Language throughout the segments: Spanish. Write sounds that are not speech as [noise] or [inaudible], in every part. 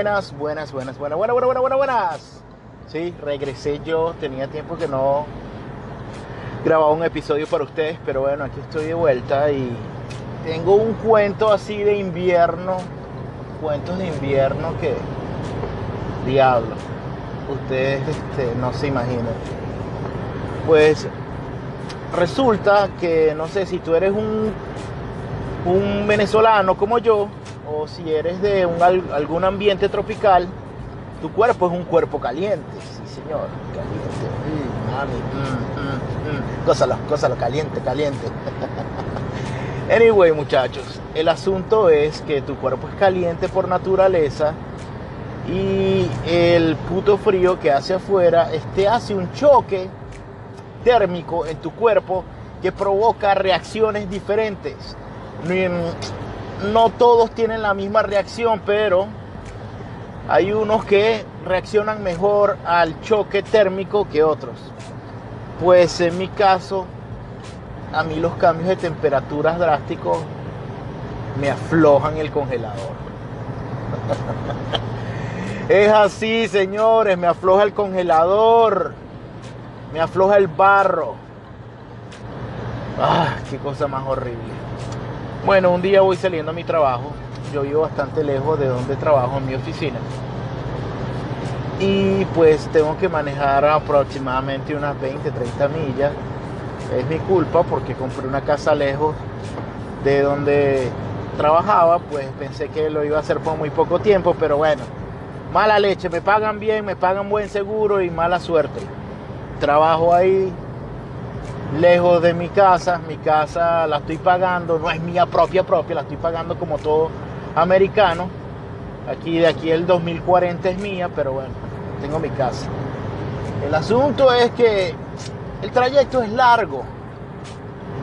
Buenas, buenas, buenas, buenas, buenas, buenas, buenas, buenas, buenas. Sí, regresé yo, tenía tiempo que no grababa un episodio para ustedes, pero bueno, aquí estoy de vuelta y tengo un cuento así de invierno, cuentos de invierno que, diablo, ustedes este, no se imaginan. Pues resulta que, no sé, si tú eres un, un venezolano como yo, o si eres de un, algún ambiente tropical, tu cuerpo es un cuerpo caliente, sí señor, caliente, mm, mami, mm, mm, gózalo, gózalo, caliente, caliente. [laughs] anyway muchachos, el asunto es que tu cuerpo es caliente por naturaleza y el puto frío que hace afuera este hace un choque térmico en tu cuerpo que provoca reacciones diferentes no todos tienen la misma reacción, pero hay unos que reaccionan mejor al choque térmico que otros. Pues en mi caso, a mí los cambios de temperaturas drásticos me aflojan el congelador. [laughs] es así, señores, me afloja el congelador, me afloja el barro. Ah, qué cosa más horrible. Bueno, un día voy saliendo a mi trabajo. Yo vivo bastante lejos de donde trabajo, en mi oficina. Y pues tengo que manejar aproximadamente unas 20, 30 millas. Es mi culpa porque compré una casa lejos de donde trabajaba. Pues pensé que lo iba a hacer por muy poco tiempo, pero bueno, mala leche. Me pagan bien, me pagan buen seguro y mala suerte. Trabajo ahí lejos de mi casa. Mi casa la estoy pagando, no es mía propia propia, la estoy pagando como todo americano. Aquí de aquí el 2040 es mía, pero bueno, tengo mi casa. El asunto es que el trayecto es largo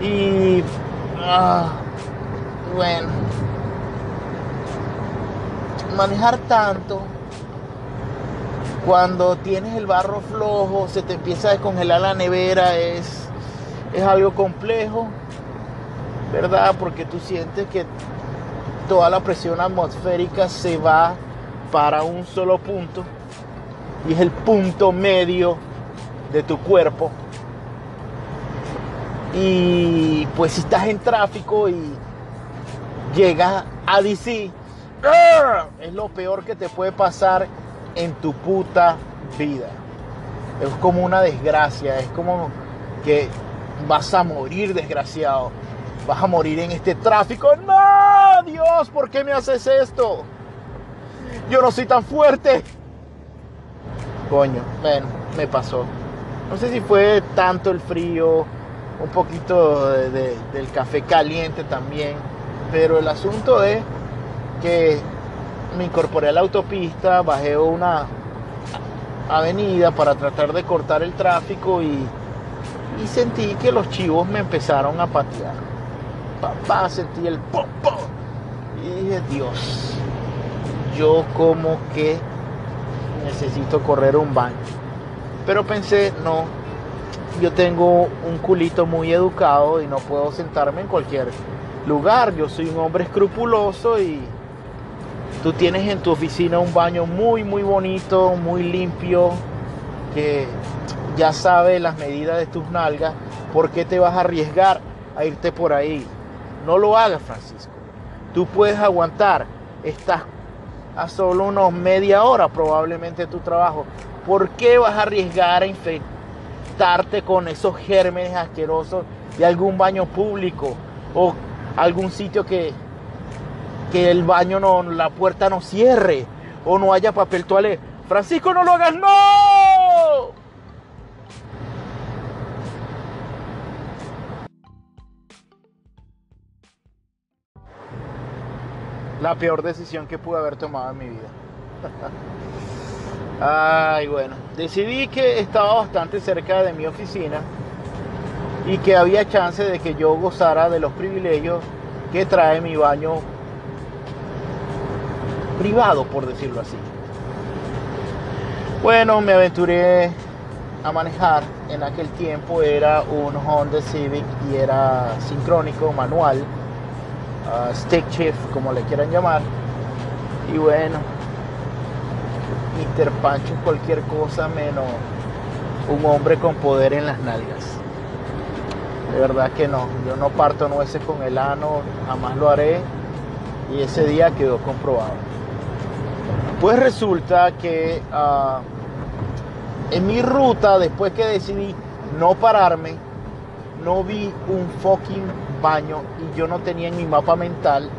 y ah, bueno, manejar tanto cuando tienes el barro flojo, se te empieza a descongelar la nevera, es es algo complejo, ¿verdad? Porque tú sientes que toda la presión atmosférica se va para un solo punto y es el punto medio de tu cuerpo. Y pues si estás en tráfico y llegas a DC, es lo peor que te puede pasar en tu puta vida. Es como una desgracia, es como que vas a morir, desgraciado. Vas a morir en este tráfico. No, Dios, ¿por qué me haces esto? Yo no soy tan fuerte. Coño, ven, me pasó. No sé si fue tanto el frío, un poquito del café caliente también, pero el asunto es que me incorporé a la autopista, bajé una avenida para tratar de cortar el tráfico y y sentí que los chivos me empezaron a patear. Papá, sentí el pom pom. Y dije, Dios, yo como que necesito correr un baño. Pero pensé, no, yo tengo un culito muy educado y no puedo sentarme en cualquier lugar. Yo soy un hombre escrupuloso y tú tienes en tu oficina un baño muy, muy bonito, muy limpio, que ya sabe las medidas de tus nalgas, ¿por qué te vas a arriesgar a irte por ahí? No lo hagas, Francisco. Tú puedes aguantar, estás a solo unos media hora probablemente tu trabajo. ¿Por qué vas a arriesgar a infectarte con esos gérmenes asquerosos de algún baño público o algún sitio que, que el baño no, la puerta no cierre o no haya papel toalé? Francisco, no lo hagas, no. La peor decisión que pude haber tomado en mi vida. [laughs] Ay, bueno, decidí que estaba bastante cerca de mi oficina y que había chance de que yo gozara de los privilegios que trae mi baño privado, por decirlo así. Bueno, me aventuré a manejar. En aquel tiempo era un Honda Civic y era sincrónico, manual stick shift, como le quieran llamar. Y bueno, Mr. Pancho es cualquier cosa menos un hombre con poder en las nalgas. De verdad que no, yo no parto nueces con el ano, jamás lo haré y ese día quedó comprobado. Pues resulta que ah, en mi ruta, después que decidí no pararme, no vi un fucking baño y yo no tenía en mi mapa mental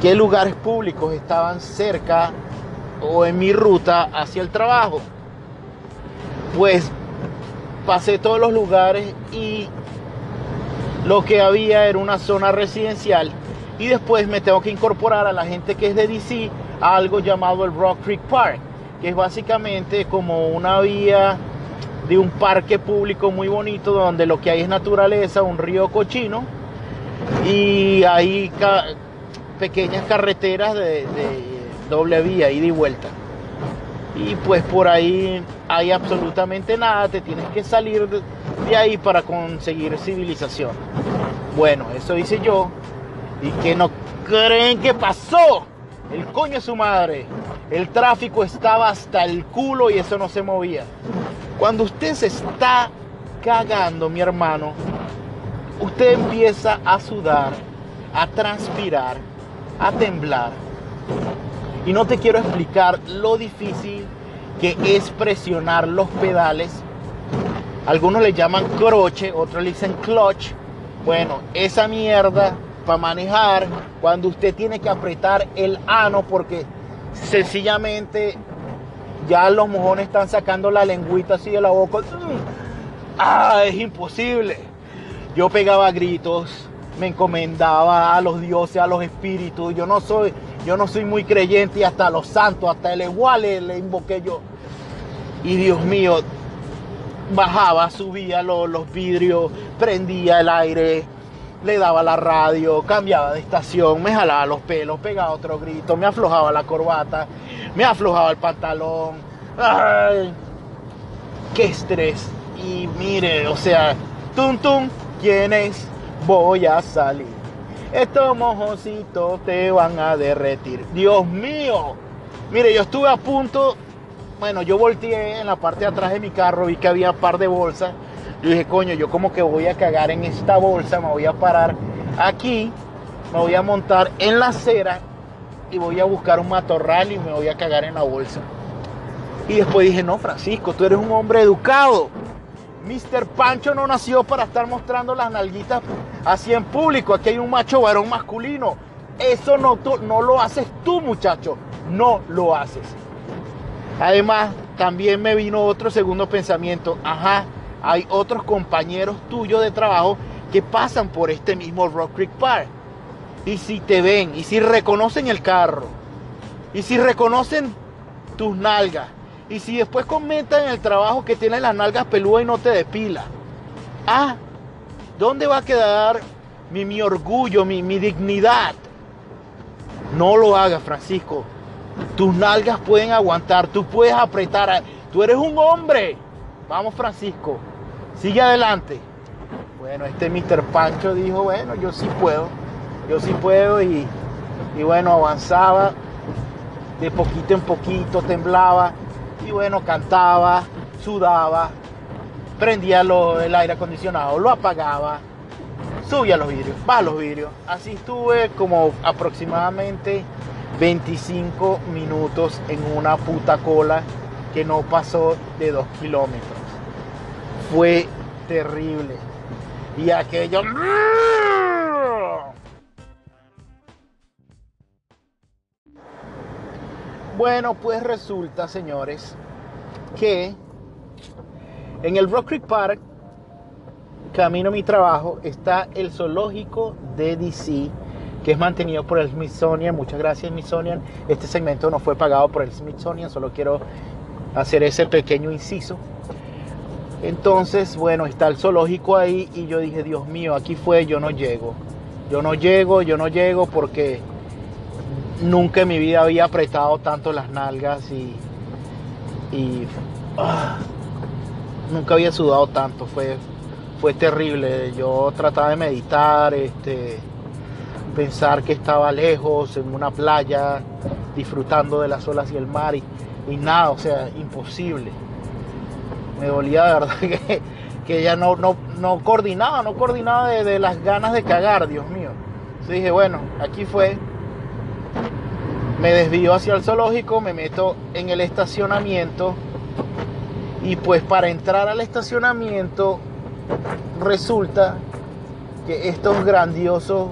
qué lugares públicos estaban cerca o en mi ruta hacia el trabajo. Pues pasé todos los lugares y lo que había era una zona residencial y después me tengo que incorporar a la gente que es de DC a algo llamado el Rock Creek Park, que es básicamente como una vía de un parque público muy bonito donde lo que hay es naturaleza, un río cochino y hay pequeñas carreteras de, doble vía, ida y vuelta. Y pues por ahí hay absolutamente nada, te tienes que salir de ahí para conseguir civilización. Bueno, eso hice yo. ¿Y que no creen que pasó? El coño de su madre. El tráfico estaba hasta el culo y eso no se movía. Cuando usted se está cagando, mi hermano, usted empieza a sudar, a transpirar, a temblar. Y no te quiero explicar lo difícil que es presionar los pedales. Algunos le llaman croche, otros le dicen clutch. Bueno, esa mierda para manejar cuando usted tiene que apretar el ano porque sencillamente ya los mojones están sacando la lengüita así de la boca. Ah, es imposible. Yo pegaba gritos, me encomendaba a los dioses, a los espíritus. Yo no soy, yo no soy muy creyente y hasta los santos, hasta el igual le, invoqué yo. Y Dios mío, bajaba, subía los, los vidrios, prendía el aire, le daba la radio, cambiaba de estación, me jalaba los pelos, pegaba otro grito, me aflojaba la corbata, me aflojaba el pantalón. ¡Ay! ¡Qué estrés! Y mire, o sea, tum tum, ¿quién es? Voy a salir. Estos mojoncitos te van a derretir. Dios mío. Mire, yo estuve a punto. Bueno, yo volteé en la parte de atrás de mi carro, vi que había un par de bolsas. Yo dije, coño, yo como que voy a cagar en esta bolsa, me voy a parar aquí, me voy a montar en la acera y voy a buscar un matorral y me voy a cagar en la bolsa. Y después dije, no, Francisco, tú eres un hombre educado. Mr. Pancho no nació para estar mostrando las nalguitas así en público. Aquí hay un macho varón masculino. Eso no, no lo haces tú, muchacho. No lo haces. Además, también me vino otro segundo pensamiento. Ajá, hay otros compañeros tuyos de trabajo que pasan por este mismo Rock Creek Park. Y si te ven, y si reconocen el carro, y si reconocen tus nalgas, y si después comentan en el trabajo que tienes las nalgas peludas y no te depila. Ah, ¿dónde va a quedar mi, mi orgullo, mi, mi dignidad? No lo hagas, Francisco. Tus nalgas pueden aguantar, tú puedes apretar. Tú eres un hombre. Vamos, Francisco. Sigue adelante. Bueno, este Mr. Pancho dijo, bueno, yo sí puedo. Yo sí puedo y, y bueno, avanzaba de poquito en poquito, temblaba y bueno, cantaba, sudaba, prendía el aire acondicionado, lo apagaba, subía los vidrios, va los vidrios. Así estuve como aproximadamente 25 minutos en una puta cola que no pasó de 2 kilómetros. Fue terrible. Y aquello... Bueno, pues resulta, señores, que en el Rock Creek Park, camino a mi trabajo, está el zoológico de DC, que es mantenido por el Smithsonian. Muchas gracias, Smithsonian. Este segmento no fue pagado por el Smithsonian, solo quiero hacer ese pequeño inciso. Entonces, bueno, está el zoológico ahí y yo dije, Dios mío, aquí fue, yo no llego. Yo no llego, yo no llego porque nunca en mi vida había apretado tanto las nalgas y, ah, nunca había sudado tanto. Fue, fue terrible. Yo trataba de meditar, este, pensar que estaba lejos, en una playa, disfrutando de las olas y el mar. Y y nada, o sea, imposible. Me dolía de verdad [laughs] que, que ella no, no, no coordinaba, no coordinaba de, de, las ganas de cagar, Dios mío. Entonces dije, bueno, aquí fue. Me desvío hacia el zoológico, me meto en el estacionamiento y pues para entrar al estacionamiento resulta que estos grandiosos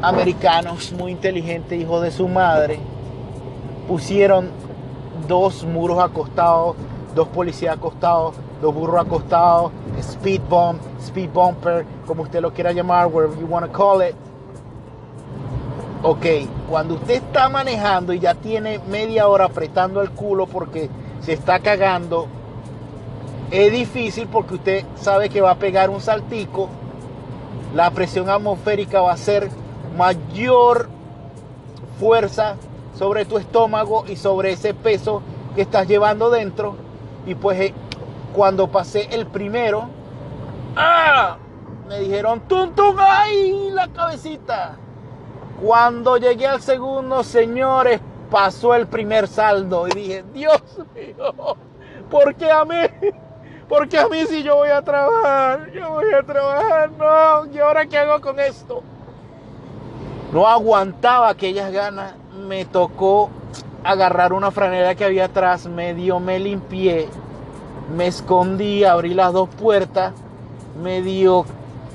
americanos muy inteligentes, hijos de su madre, pusieron dos muros acostados, dos policías acostados, dos burros acostados, speed bump, speed bumper, como usted lo quiera llamar, whatever you want to call it. Ok, cuando usted está manejando y ya tiene media hora apretando el culo porque se está cagando, es difícil porque usted sabe que va a pegar un saltico, la presión atmosférica va a ser mayor fuerza sobre tu estómago y sobre ese peso que estás llevando dentro. Y pues eh, cuando pasé el primero, ¡ah! me dijeron, ¡tum, tum! ¡Ay! La cabecita. Cuando llegué al segundo, señores, pasó el primer saldo y dije, Dios mío, ¿por qué a mí? Porque a mí si yo voy a trabajar, yo voy a trabajar, no, ¿y ahora qué hago con esto? No aguantaba aquellas ganas, me tocó agarrar una franela que había atrás, medio me limpié, me escondí, abrí las dos puertas, medio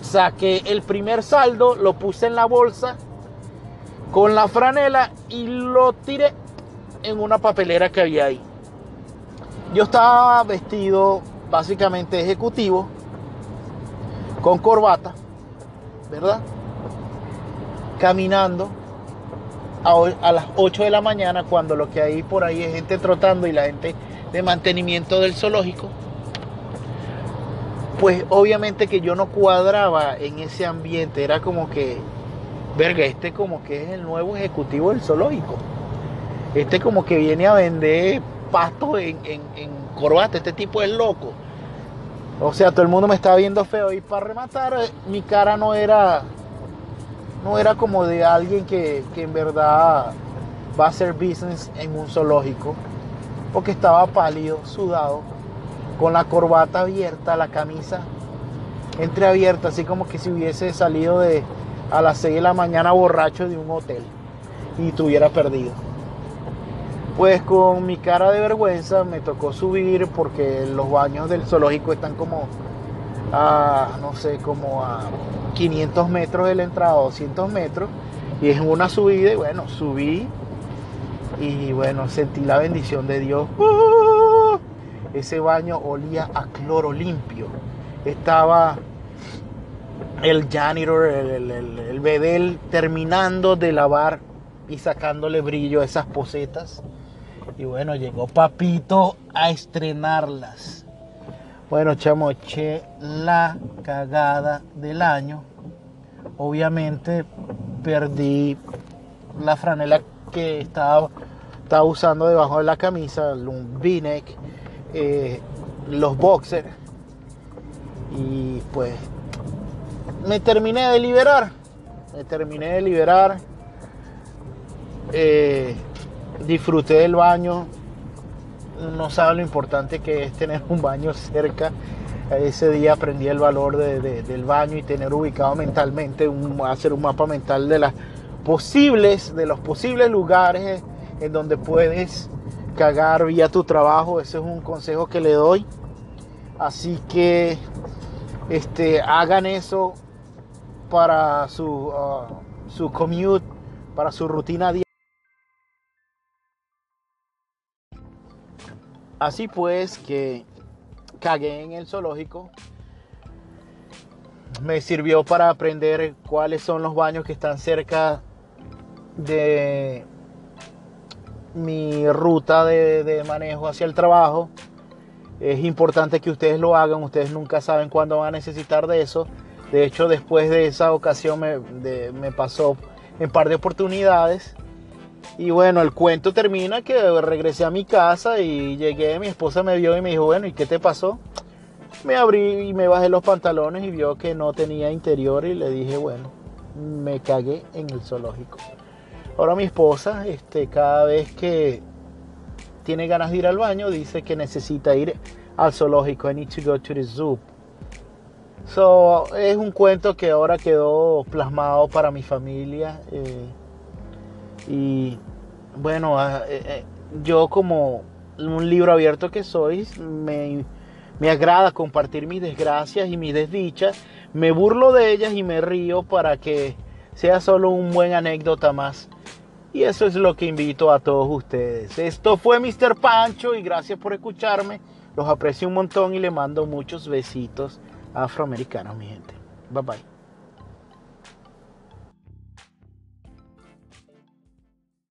saqué el primer saldo, lo puse en la bolsa con la franela y lo tiré en una papelera que había ahí. Yo estaba vestido básicamente ejecutivo, con corbata, ¿verdad? Caminando a, las 8 de la mañana cuando lo que hay por ahí es gente trotando y la gente de mantenimiento del zoológico. Pues obviamente que yo no cuadraba en ese ambiente, era como que, verga, este como que es el nuevo ejecutivo del zoológico. Este como que viene a vender pasto en, en, en corbata, este tipo es loco. O sea, todo el mundo me estaba viendo feo y para rematar, mi cara no era no era como de alguien que, que, en verdad va a hacer business en un zoológico, porque estaba pálido, sudado, con la corbata abierta, la camisa entreabierta, así como que si hubiese salido de a las 6 de la mañana borracho de un hotel y estuviera perdido. Pues con mi cara de vergüenza me tocó subir porque los baños del zoológico están como a, no sé, como a 500 metros de la entrada, 200 metros, y es una subida, y bueno, subí y bueno, sentí la bendición de Dios. ¡Uh! Ese baño olía a cloro limpio. Estaba el janitor, el, el, el bedel terminando de lavar y sacándole brillo a esas posetas. Y bueno, llegó Papito a estrenarlas. Bueno, chamo, eché la cagada del año. Obviamente perdí la franela que estaba, usando debajo de la camisa, un v-neck, eh, los boxers. Y pues me terminé de liberar. Me terminé de liberar. Eh, disfruté del baño. No sabe lo importante que es tener un baño cerca. Ese día aprendí el valor de, de, del baño y tener ubicado mentalmente, un, hacer un mapa mental de las posibles, de los posibles lugares en donde puedes cagar vía tu trabajo. Ese es un consejo que le doy. Así que este, hagan eso para su, uh, su commute, para su rutina diaria. Así pues que cagué en el zoológico. Me sirvió para aprender cuáles son los baños que están cerca de mi ruta de, de, manejo hacia el trabajo. Es importante que ustedes lo hagan, ustedes nunca saben cuándo van a necesitar de eso. De hecho, después de esa ocasión me, me pasó en par de oportunidades y bueno, el cuento termina que regresé a mi casa y llegué, mi esposa me vio y me dijo, bueno, ¿y qué te pasó? Me abrí y me bajé los pantalones y vio que no tenía interior y le dije, bueno, me cagué en el zoológico. Ahora mi esposa, este, cada vez que tiene ganas de ir al baño, dice que necesita ir al zoológico. I need to go to the zoo. So, es un cuento que ahora quedó plasmado para mi familia. eh, y bueno, ah, eh, eh, yo como un libro abierto que soy, me, me agrada compartir mis desgracias y mis desdichas. Me burlo de ellas y me río para que sea solo un buen anécdota más. Y eso es lo que invito a todos ustedes. Esto fue Mr. Pancho y gracias por escucharme. Los aprecio un montón y le mando muchos besitos afroamericanos, mi gente. Bye bye.